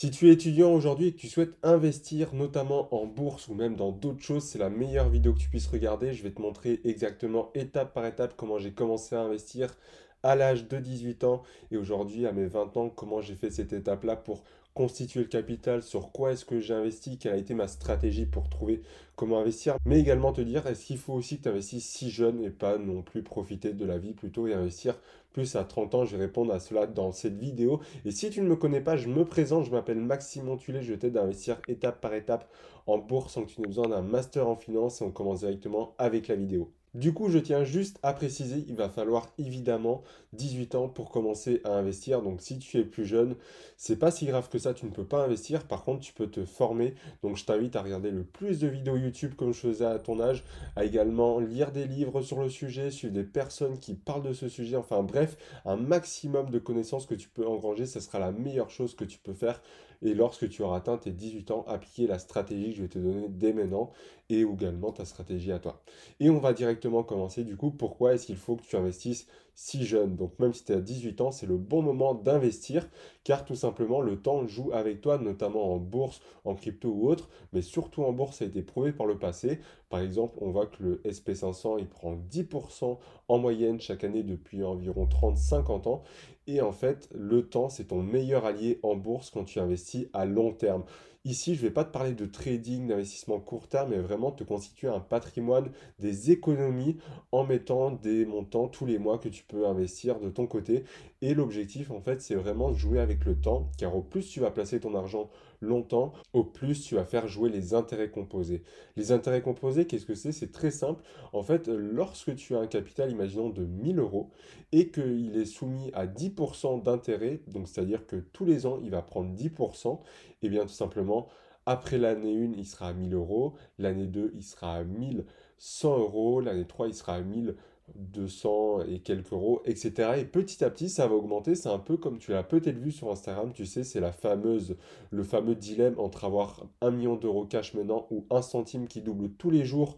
Si tu es étudiant aujourd'hui et que tu souhaites investir notamment en bourse ou même dans d'autres choses, c'est la meilleure vidéo que tu puisses regarder. Je vais te montrer exactement étape par étape comment j'ai commencé à investir à l'âge de 18 ans et aujourd'hui à mes 20 ans, comment j'ai fait cette étape-là pour constituer le capital, sur quoi est-ce que j'ai investi, quelle a été ma stratégie pour trouver comment investir, mais également te dire est-ce qu'il faut aussi que tu investisses si jeune et pas non plus profiter de la vie plutôt et investir plus à 30 ans? Je vais répondre à cela dans cette vidéo. Et si tu ne me connais pas, je me présente, je m'appelle Maxime Tulé, je t'aide à investir étape par étape en bourse sans que tu n'aies besoin d'un master en finance et on commence directement avec la vidéo. Du coup, je tiens juste à préciser, il va falloir évidemment 18 ans pour commencer à investir. Donc si tu es plus jeune, c'est pas si grave que ça, tu ne peux pas investir. Par contre, tu peux te former. Donc je t'invite à regarder le plus de vidéos YouTube comme je faisais à ton âge, à également lire des livres sur le sujet, suivre des personnes qui parlent de ce sujet. Enfin bref, un maximum de connaissances que tu peux engranger, ce sera la meilleure chose que tu peux faire. Et lorsque tu auras atteint tes 18 ans, appliquer la stratégie que je vais te donner dès maintenant et également ta stratégie à toi. Et on va directement commencer du coup, pourquoi est-ce qu'il faut que tu investisses si jeune Donc même si tu à 18 ans, c'est le bon moment d'investir car tout simplement le temps joue avec toi, notamment en bourse, en crypto ou autre, mais surtout en bourse, ça a été prouvé par le passé. Par exemple, on voit que le SP500, il prend 10% en moyenne chaque année depuis environ 30-50 ans. Et en fait, le temps, c'est ton meilleur allié en bourse quand tu investis à long terme. Ici, je ne vais pas te parler de trading, d'investissement court terme, mais vraiment te constituer un patrimoine, des économies en mettant des montants tous les mois que tu peux investir de ton côté. Et l'objectif, en fait, c'est vraiment de jouer avec le temps, car au plus tu vas placer ton argent longtemps, au plus tu vas faire jouer les intérêts composés. Les intérêts composés, qu'est-ce que c'est? C'est très simple. En fait, lorsque tu as un capital, imaginons de 1000 euros, et qu'il est soumis à 10% d'intérêt, donc c'est-à-dire que tous les ans, il va prendre 10%, et eh bien tout simplement, après l'année 1, il sera à 1000 euros, l'année 2, il sera à 1100 euros, l'année 3, il sera à 1000 200 et quelques euros, etc. Et petit à petit, ça va augmenter. C'est un peu comme tu l'as peut-être vu sur Instagram, tu sais, c'est la fameuse, le fameux dilemme entre avoir un million d'euros cash maintenant ou un centime qui double tous les jours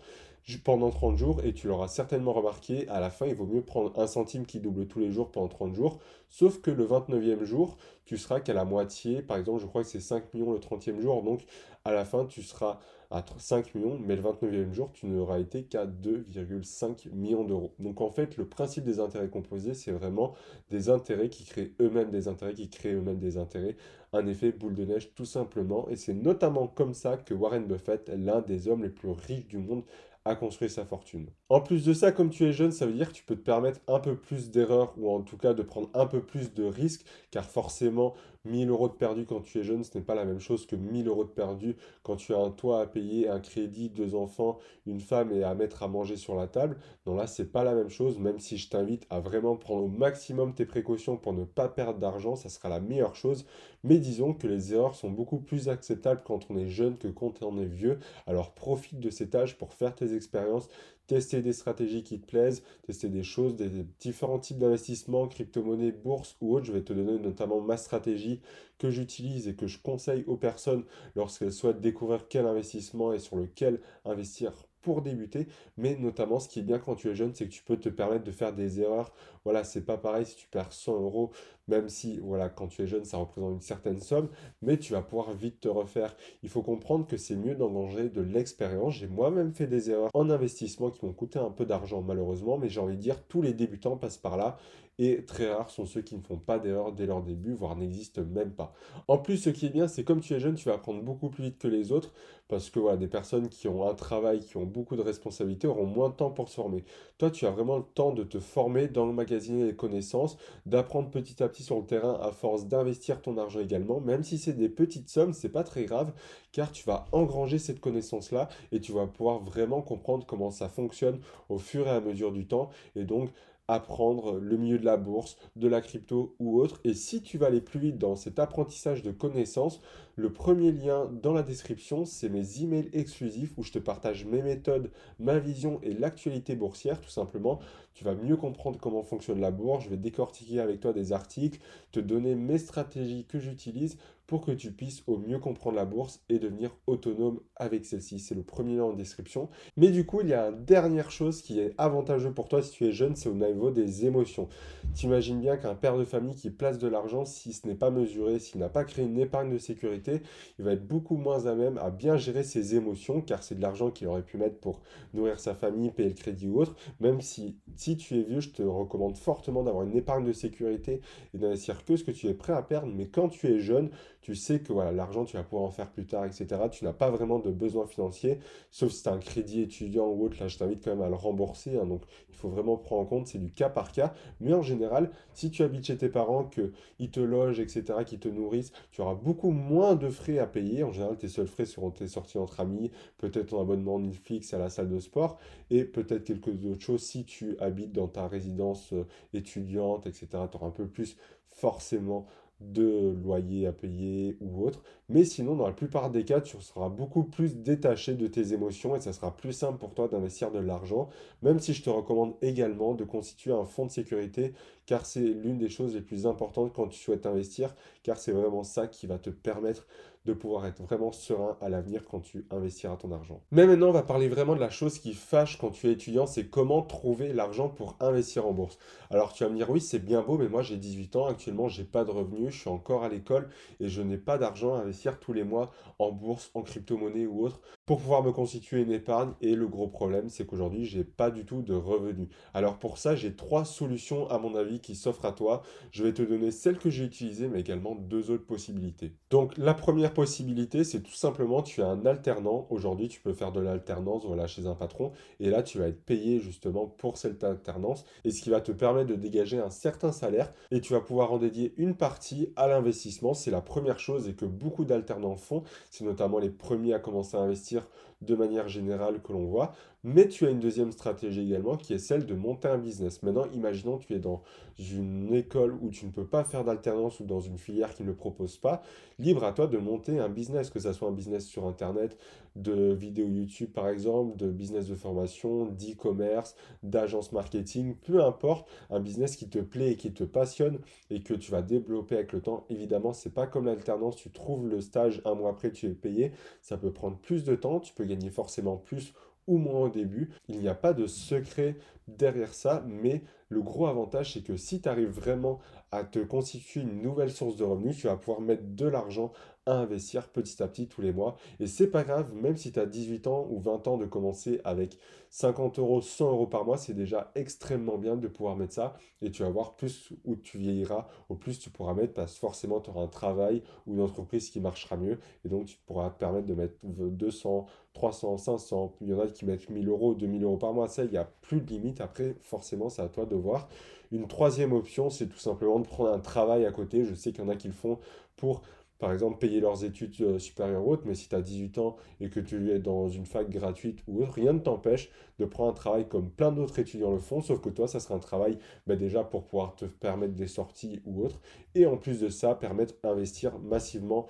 pendant 30 jours et tu l'auras certainement remarqué, à la fin, il vaut mieux prendre un centime qui double tous les jours pendant 30 jours, sauf que le 29e jour, tu seras qu'à la moitié, par exemple, je crois que c'est 5 millions le 30e jour, donc à la fin, tu seras à 5 millions, mais le 29e jour, tu n'auras été qu'à 2,5 millions d'euros. Donc en fait, le principe des intérêts composés, c'est vraiment des intérêts qui créent eux-mêmes des intérêts, qui créent eux-mêmes des intérêts, un effet boule de neige tout simplement, et c'est notamment comme ça que Warren Buffett, l'un des hommes les plus riches du monde, à construire sa fortune. En plus de ça, comme tu es jeune, ça veut dire que tu peux te permettre un peu plus d'erreurs ou en tout cas de prendre un peu plus de risques car forcément 1000 euros de perdu quand tu es jeune, ce n'est pas la même chose que 1000 euros de perdu quand tu as un toit à payer, un crédit, deux enfants, une femme et à mettre à manger sur la table. Non, là, c'est pas la même chose, même si je t'invite à vraiment prendre au maximum tes précautions pour ne pas perdre d'argent, ça sera la meilleure chose. Mais disons que les erreurs sont beaucoup plus acceptables quand on est jeune que quand on est vieux. Alors profite de cet âge pour faire tes expériences, tester des stratégies qui te plaisent, tester des choses, des, différents types d'investissements, crypto-monnaies, bourse ou autres. Je vais te donner notamment ma stratégie que j'utilise et que je conseille aux personnes lorsqu'elles souhaitent découvrir quel investissement et sur lequel investir pour débuter, mais notamment ce qui est bien quand tu es jeune, c'est que tu peux te permettre de faire des erreurs. Voilà, c'est pas pareil si tu perds 100 euros, même si, voilà, quand tu es jeune, ça représente une certaine somme, mais tu vas pouvoir vite te refaire. Il faut comprendre que c'est mieux d'engager de l'expérience. J'ai moi-même fait des erreurs en investissement qui m'ont coûté un peu d'argent, malheureusement, mais j'ai envie de dire, tous les débutants passent par là, et très rares sont ceux qui ne font pas d'erreurs dès leur début, voire n'existent même pas. En plus, ce qui est bien, c'est comme tu es jeune, tu vas apprendre beaucoup plus vite que les autres, parce que voilà, des personnes qui ont un travail, qui ont beaucoup de responsabilités, auront moins de temps pour se former. Toi, tu as vraiment le temps de te former, d'emmagasiner les connaissances, d'apprendre petit à petit sur le terrain à force d'investir ton argent également, même si c'est des petites sommes, c'est pas très grave, car tu vas engranger cette connaissance-là et tu vas pouvoir vraiment comprendre comment ça fonctionne au fur et à mesure du temps, et donc apprendre le milieu de la bourse, de la crypto ou autre. Et si tu vas aller plus vite dans cet apprentissage de connaissances, le premier lien dans la description, c'est mes emails exclusifs où je te partage mes méthodes, ma vision et l'actualité boursière tout simplement. Tu vas mieux comprendre comment fonctionne la bourse, je vais décortiquer avec toi des articles, te donner mes stratégies que j'utilise pour que tu puisses au mieux comprendre la bourse et devenir autonome avec celle-ci. C'est le premier lien en description. Mais du coup, il y a une dernière chose qui est avantageuse pour toi si tu es jeune, c'est au niveau des émotions. Tu imagines bien qu'un père de famille qui place de l'argent, si ce n'est pas mesuré, s'il n'a pas créé une épargne de sécurité, il va être beaucoup moins à même à bien gérer ses émotions, car c'est de l'argent qu'il aurait pu mettre pour nourrir sa famille, payer le crédit ou autre. Même si, si tu es vieux, je te recommande fortement d'avoir une épargne de sécurité et d'investir que ce que tu es prêt à perdre. Mais quand tu es jeune, tu sais que voilà, l'argent, tu vas pouvoir en faire plus tard, etc. Tu n'as pas vraiment de besoin financier, sauf si tu as un crédit étudiant ou autre. Là, je t'invite quand même à le rembourser. Hein. donc, il faut vraiment prendre en compte, c'est du cas par cas. Mais en général, si tu habites chez tes parents, qu'ils te logent, etc., qu'ils te nourrissent, tu auras beaucoup moins de frais à payer. En général, tes seuls frais seront tes sorties entre amis, peut-être ton abonnement Netflix à la salle de sport et peut-être quelques autres choses si tu habites dans ta résidence euh, étudiante, etc. Tu auras un peu plus forcément de loyer à payer ou autre. Mais sinon, dans la plupart des cas, tu seras beaucoup plus détaché de tes émotions et ça sera plus simple pour toi d'investir de l'argent, même si je te recommande également de constituer un fonds de sécurité, car c'est l'une des choses les plus importantes quand tu souhaites investir, car c'est vraiment ça qui va te permettre de pouvoir être vraiment serein à l'avenir quand tu investiras ton argent. Mais maintenant, on va parler vraiment de la chose qui fâche quand tu es étudiant, c'est comment trouver l'argent pour investir en bourse. Alors tu vas me dire, oui, c'est bien beau, mais moi j'ai 18 ans, actuellement j'ai pas de revenus, je suis encore à l'école et je n'ai pas d'argent à investir tous les mois en bourse, en crypto-monnaie ou autre pour pouvoir me constituer une épargne. Et le gros problème, c'est qu'aujourd'hui, j'ai pas du tout de revenus. Alors pour ça, j'ai trois solutions à mon avis qui s'offrent à toi. Je vais te donner celle que j'ai utilisée, mais également deux autres possibilités. Donc la première possibilité, c'est tout simplement, tu as un alternant. Aujourd'hui, tu peux faire de l'alternance voilà, chez un patron. Et là, tu vas être payé justement pour cette alternance. Et ce qui va te permettre de dégager un certain salaire. Et tu vas pouvoir en dédier une partie à l'investissement. C'est la première chose et que beaucoup d'alternants font. C'est notamment les premiers à commencer à investir dire de manière générale que l'on voit. Mais tu as une deuxième stratégie également qui est celle de monter un business. Maintenant, imaginons que tu es dans une école où tu ne peux pas faire d'alternance ou dans une filière qui ne le propose pas. Libre à toi de monter un business, que ce soit un business sur Internet, de vidéos YouTube par exemple, de business de formation, d'e-commerce, d'agence marketing, peu importe, un business qui te plaît et qui te passionne et que tu vas développer avec le temps. Évidemment, c'est pas comme l'alternance, tu trouves le stage un mois après, tu es payé. Ça peut prendre plus de temps, tu peux gagner forcément plus ou moins au début. Il n'y a pas de secret derrière ça, mais le gros avantage, c'est que si tu arrives vraiment à te constituer une nouvelle source de revenus, tu vas pouvoir mettre de l'argent à investir petit à petit tous les mois. Et c'est pas grave, même si tu as 18 ans ou 20 ans de commencer avec 50 euros, 100 euros par mois, c'est déjà extrêmement bien de pouvoir mettre ça. Et tu vas voir plus où tu vieilliras, au plus tu pourras mettre parce que forcément tu auras un travail ou une entreprise qui marchera mieux. Et donc tu pourras te permettre de mettre 200, 300, 500. Il y en a qui mettent 1000 euros, 2000 euros par mois. Ça, il n'y a plus de limite. Après, forcément, c'est à toi de voir. Une troisième option, c'est tout simplement de prendre un travail à côté. Je sais qu'il y en a qui le font pour par exemple, payer leurs études euh, supérieures ou autres, mais si tu as 18 ans et que tu es dans une fac gratuite ou autre, rien ne t'empêche de prendre un travail comme plein d'autres étudiants le font, sauf que toi, ça sera un travail bah, déjà pour pouvoir te permettre des sorties ou autres, et en plus de ça, permettre d'investir massivement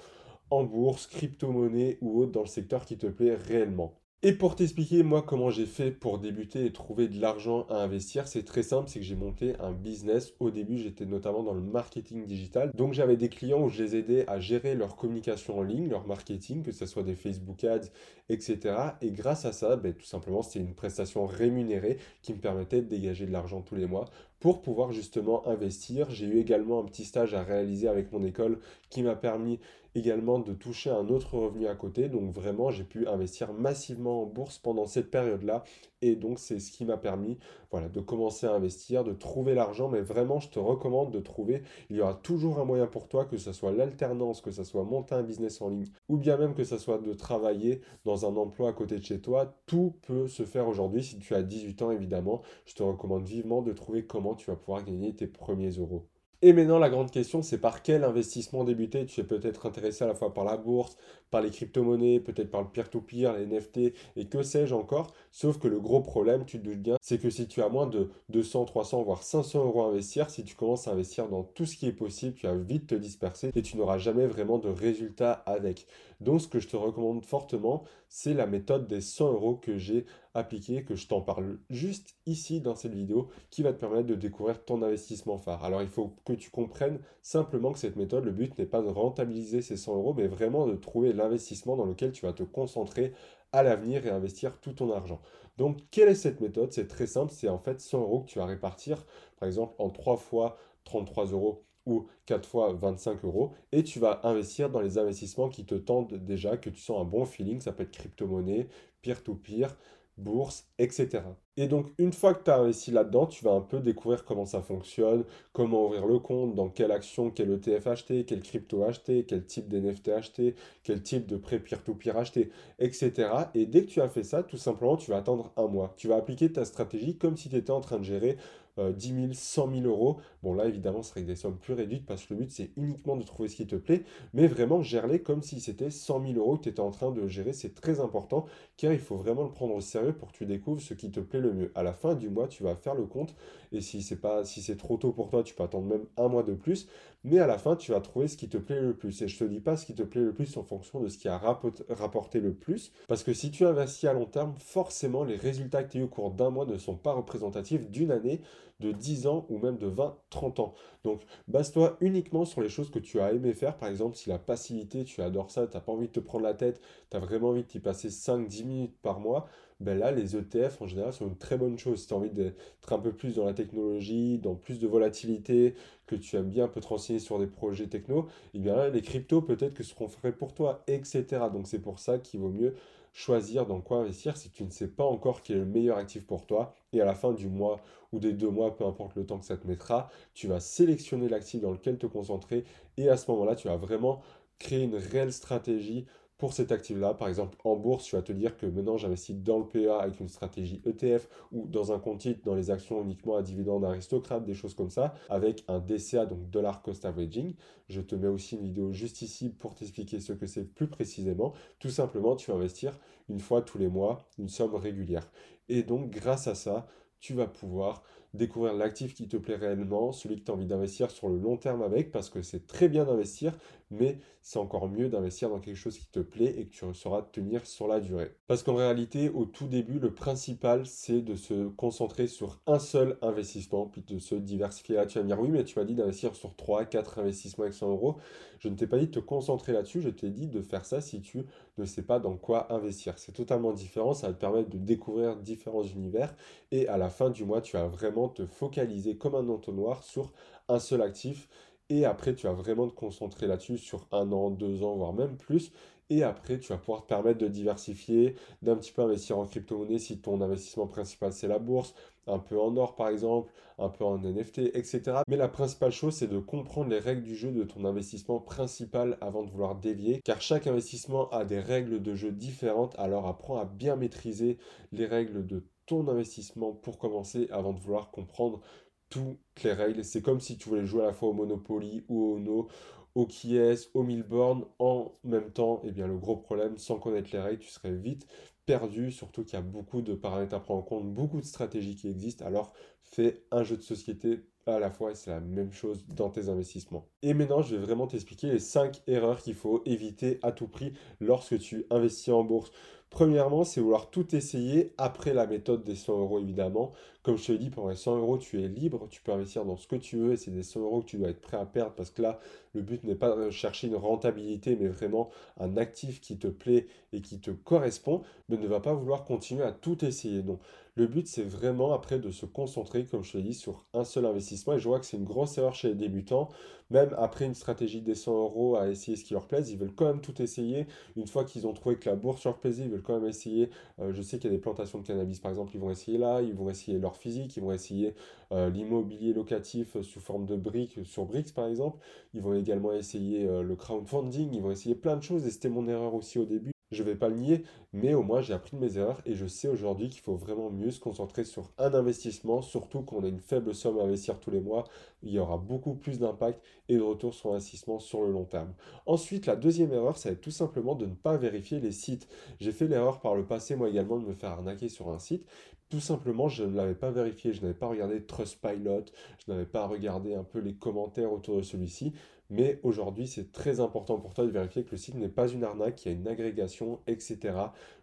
en bourse, crypto-monnaie ou autre dans le secteur qui te plaît réellement. Et pour t'expliquer, moi, comment j'ai fait pour débuter et trouver de l'argent à investir, c'est très simple, c'est que j'ai monté un business. Au début, j'étais notamment dans le marketing digital. Donc, j'avais des clients où je les aidais à gérer leur communication en ligne, leur marketing, que ce soit des Facebook Ads, etc. Et grâce à ça, ben, tout simplement, c'était une prestation rémunérée qui me permettait de dégager de l'argent tous les mois pour pouvoir justement investir. J'ai eu également un petit stage à réaliser avec mon école qui m'a permis également de toucher un autre revenu à côté. Donc vraiment, j'ai pu investir massivement en bourse pendant cette période-là. Et donc, c'est ce qui m'a permis voilà, de commencer à investir, de trouver l'argent. Mais vraiment, je te recommande de trouver. Il y aura toujours un moyen pour toi, que ce soit l'alternance, que ce soit monter un business en ligne, ou bien même que ce soit de travailler dans un emploi à côté de chez toi. Tout peut se faire aujourd'hui. Si tu as 18 ans, évidemment, je te recommande vivement de trouver comment tu vas pouvoir gagner tes premiers euros. Et maintenant, la grande question, c'est par quel investissement débuter? Tu es peut-être intéressé à la fois par la bourse, par les crypto-monnaies, peut-être par le peer-to-peer, les NFT et que sais-je encore. Sauf que le gros problème, tu te doutes bien, c'est que si tu as moins de 200, 300, voire 500 euros à investir, si tu commences à investir dans tout ce qui est possible, tu vas vite te disperser et tu n'auras jamais vraiment de résultat avec. Donc, ce que je te recommande fortement, c'est la méthode des 100 euros que j'ai appliquer, que je t'en parle juste ici dans cette vidéo, qui va te permettre de découvrir ton investissement phare. Alors il faut que tu comprennes simplement que cette méthode, le but n'est pas de rentabiliser ces 100 euros, mais vraiment de trouver l'investissement dans lequel tu vas te concentrer à l'avenir et investir tout ton argent. Donc, quelle est cette méthode? C'est très simple, c'est en fait 100 euros que tu vas répartir, par exemple, en 3 fois 33 euros ou 4 fois 25 euros et tu vas investir dans les investissements qui te tendent déjà, que tu sens un bon feeling, ça peut être crypto-monnaie, peer-to-peer, bourse, etc. Et donc, une fois que tu as investi là-dedans, tu vas un peu découvrir comment ça fonctionne, comment ouvrir le compte, dans quelle action, quel ETF acheter, quel crypto acheter, quel type d'NFT acheter, quel type de prêt peer-to-peer acheter, etc. Et dès que tu as fait ça, tout simplement, tu vas attendre un mois. Tu vas appliquer ta stratégie comme si tu étais en train de gérer 10 000, 100 000 euros. Bon, là, évidemment, ce serait des sommes plus réduites parce que le but, c'est uniquement de trouver ce qui te plaît. Mais vraiment, gère-les comme si c'était 100 000 euros que tu étais en train de gérer. C'est très important car il faut vraiment le prendre au sérieux pour que tu découvres ce qui te plaît le mieux. À la fin du mois, tu vas faire le compte. Et si c'est pas, si c'est trop tôt pour toi, tu peux attendre même un mois de plus. Mais à la fin, tu vas trouver ce qui te plaît le plus. Et je te dis pas ce qui te plaît le plus en fonction de ce qui a rapporté le plus. Parce que si tu investis à long terme, forcément, les résultats que tu as eu au cours d'un mois ne sont pas représentatifs d'une année de 10 ans ou même de 20, 30 ans. Donc, base-toi uniquement sur les choses que tu as aimé faire. Par exemple, si la passivité, tu adores ça, tu n'as pas envie de te prendre la tête, tu as vraiment envie d'y passer 5-10 minutes par mois, ben là, les ETF, en général, sont une très bonne chose. Si tu as envie d'être un peu plus dans la technologie, dans plus de volatilité, que tu aimes bien un peu te renseigner sur des projets techno, et eh bien là, les cryptos, peut-être que qu'on ferait pour toi, etc. Donc, c'est pour ça qu'il vaut mieux choisir dans quoi investir si tu ne sais pas encore quel est le meilleur actif pour toi. Et à la fin du mois ou des deux mois, peu importe le temps que ça te mettra, tu vas sélectionner l'actif dans lequel te concentrer et à ce moment-là, tu vas vraiment créer une réelle stratégie pour cet actif-là. Par exemple, en bourse, tu vas te dire que maintenant j'investis dans le PA avec une stratégie ETF ou dans un compte titre dans les actions uniquement à dividendes aristocrates, des choses comme ça, avec un DCA, donc Dollar Cost Averaging. Je te mets aussi une vidéo juste ici pour t'expliquer ce que c'est plus précisément. Tout simplement, tu vas investir une fois tous les mois une somme régulière. Et donc, grâce à ça, tu vas pouvoir découvrir l'actif qui te plaît réellement, celui que tu as envie d'investir sur le long terme avec, parce que c'est très bien d'investir, mais c'est encore mieux d'investir dans quelque chose qui te plaît et que tu sauras tenir sur la durée. Parce qu'en réalité, au tout début, le principal, c'est de se concentrer sur un seul investissement, puis de se diversifier. Là, tu vas me dire, oui, mais tu m'as dit d'investir sur 3, 4 investissements avec 100 euros. Je ne t'ai pas dit de te concentrer là-dessus, je t'ai dit de faire ça si tu ne sais pas dans quoi investir. C'est totalement différent, ça va te permettre de découvrir différents univers et à la fin du mois, tu vas vraiment te focaliser comme un entonnoir sur un seul actif et après, tu vas vraiment te concentrer là-dessus sur un an, deux ans, voire même plus. Et après, tu vas pouvoir te permettre de diversifier, d'un petit peu investir en crypto-monnaie si ton investissement principal c'est la bourse, un peu en or par exemple, un peu en NFT, etc. Mais la principale chose, c'est de comprendre les règles du jeu de ton investissement principal avant de vouloir dévier, car chaque investissement a des règles de jeu différentes, alors apprends à bien maîtriser les règles de ton investissement pour commencer avant de vouloir comprendre toutes les règles. C'est comme si tu voulais jouer à la fois au Monopoly ou au No, au Kies, au Milborn en même temps. Et eh bien le gros problème, sans connaître les règles, tu serais vite perdu, surtout qu'il y a beaucoup de paramètres à prendre en compte, beaucoup de stratégies qui existent. Alors fais un jeu de société à la fois et c'est la même chose dans tes investissements. Et maintenant, je vais vraiment t'expliquer les 5 erreurs qu'il faut éviter à tout prix lorsque tu investis en bourse. Premièrement, c'est vouloir tout essayer après la méthode des 100 euros, évidemment. Comme je te l'ai dit, pour les 100 euros, tu es libre, tu peux investir dans ce que tu veux et c'est des 100 euros que tu dois être prêt à perdre parce que là, le but n'est pas de chercher une rentabilité, mais vraiment un actif qui te plaît et qui te correspond, mais ne va pas vouloir continuer à tout essayer. Donc, le but, c'est vraiment après de se concentrer, comme je te l'ai dit, sur un seul investissement. Et je vois que c'est une grosse erreur chez les débutants. Même après une stratégie des 100 euros à essayer ce qui leur plaise, ils veulent quand même tout essayer. Une fois qu'ils ont trouvé que la bourse leur plaisait, ils veulent quand même essayer. Euh, je sais qu'il y a des plantations de cannabis, par exemple, ils vont essayer là, ils vont essayer leur physique, ils vont essayer euh, l'immobilier locatif sous forme de briques sur Brix, par exemple. Ils vont également essayer euh, le crowdfunding, ils vont essayer plein de choses. Et c'était mon erreur aussi au début. Je ne vais pas le nier, mais au moins j'ai appris de mes erreurs et je sais aujourd'hui qu'il faut vraiment mieux se concentrer sur un investissement, surtout qu'on a une faible somme à investir tous les mois. Il y aura beaucoup plus d'impact et de retour sur investissement sur le long terme. Ensuite, la deuxième erreur, ça va être tout simplement de ne pas vérifier les sites. J'ai fait l'erreur par le passé, moi également, de me faire arnaquer sur un site. Tout simplement, je ne l'avais pas vérifié, je n'avais pas regardé Trustpilot, je n'avais pas regardé un peu les commentaires autour de celui-ci. Mais aujourd'hui, c'est très important pour toi de vérifier que le site n'est pas une arnaque, qu'il y a une agrégation, etc.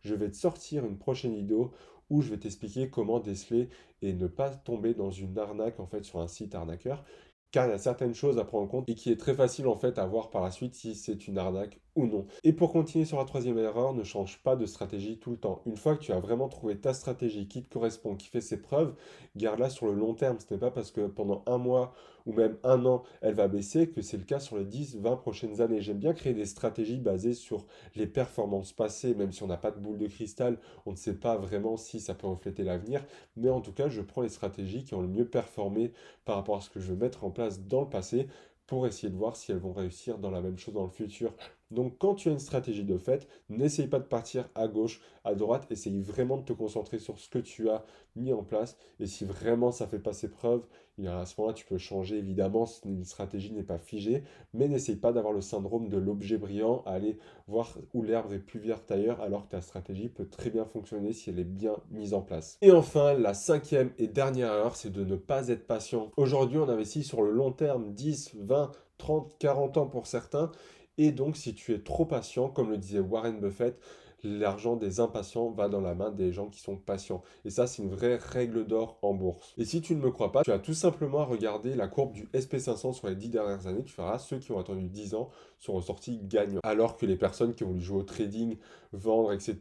Je vais te sortir une prochaine vidéo où je vais t'expliquer comment déceler et ne pas tomber dans une arnaque en fait sur un site arnaqueur car il y a certaines choses à prendre en compte et qui est très facile en fait à voir par la suite si c'est une arnaque ou non. Et pour continuer sur la troisième erreur, ne change pas de stratégie tout le temps. Une fois que tu as vraiment trouvé ta stratégie qui te correspond, qui fait ses preuves, garde-la sur le long terme. Ce n'est pas parce que pendant un mois ou même un an, elle va baisser que c'est le cas sur les 10, 20 prochaines années. J'aime bien créer des stratégies basées sur les performances passées, même si on n'a pas de boule de cristal, on ne sait pas vraiment si ça peut refléter l'avenir. Mais en tout cas, je prends les stratégies qui ont le mieux performé par rapport à ce que je veux mettre en place dans le passé pour essayer de voir si elles vont réussir dans la même chose dans le futur. Donc quand tu as une stratégie de fait, n'essaye pas de partir à gauche, à droite, essaye vraiment de te concentrer sur ce que tu as mis en place. Et si vraiment ça fait pas ses preuves, à ce moment-là, tu peux changer. Évidemment, une stratégie n'est pas figée, mais n'essaye pas d'avoir le syndrome de l'objet brillant, aller voir où l'herbe est plus verte ailleurs, alors que ta stratégie peut très bien fonctionner si elle est bien mise en place. Et enfin, la cinquième et dernière erreur, c'est de ne pas être patient. Aujourd'hui, on investit sur le long terme, 10, 20, 30, 40 ans pour certains. Et donc, si tu es trop patient, comme le disait Warren Buffett, l'argent des impatients va dans la main des gens qui sont patients. Et ça, c'est une vraie règle d'or en bourse. Et si tu ne me crois pas, tu as tout simplement à regarder la courbe du SP500 sur les 10 dernières années. Tu verras, ceux qui ont attendu 10 ans sont ressortis gagnants. Alors que les personnes qui ont voulu jouer au trading, vendre, etc.,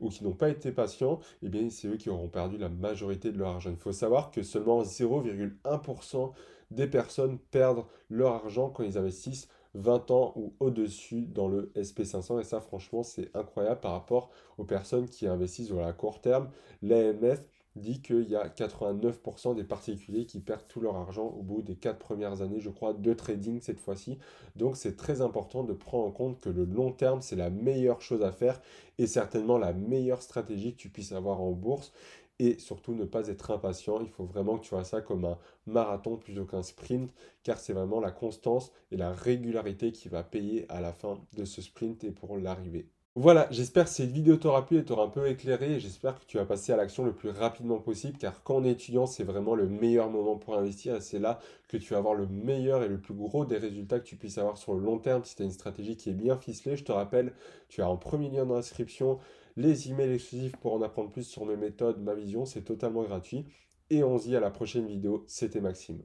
ou qui n'ont pas été patients, eh bien, c'est eux qui auront perdu la majorité de leur argent. Il faut savoir que seulement 0,1% des personnes perdent leur argent quand ils investissent 20 ans ou au-dessus dans le SP500. Et ça, franchement, c'est incroyable par rapport aux personnes qui investissent sur la court terme. L'AMF dit qu'il y a 89% des particuliers qui perdent tout leur argent au bout des 4 premières années, je crois, de trading cette fois-ci. Donc c'est très important de prendre en compte que le long terme, c'est la meilleure chose à faire et certainement la meilleure stratégie que tu puisses avoir en bourse et surtout ne pas être impatient. Il faut vraiment que tu vois ça comme un marathon plutôt qu'un sprint, car c'est vraiment la constance et la régularité qui va payer à la fin de ce sprint et pour l'arrivée. Voilà, j'espère que cette vidéo t'aura plu et t'aura un peu éclairé j'espère que tu vas passer à l'action le plus rapidement possible car quand on est étudiant, c'est vraiment le meilleur moment pour investir et c'est là que tu vas avoir le meilleur et le plus gros des résultats que tu puisses avoir sur le long terme si tu as une stratégie qui est bien ficelée. Je te rappelle, tu as en premier lien dans l'inscription les emails exclusifs pour en apprendre plus sur mes méthodes, ma vision, c'est totalement gratuit. Et on se dit à la prochaine vidéo, c'était Maxime.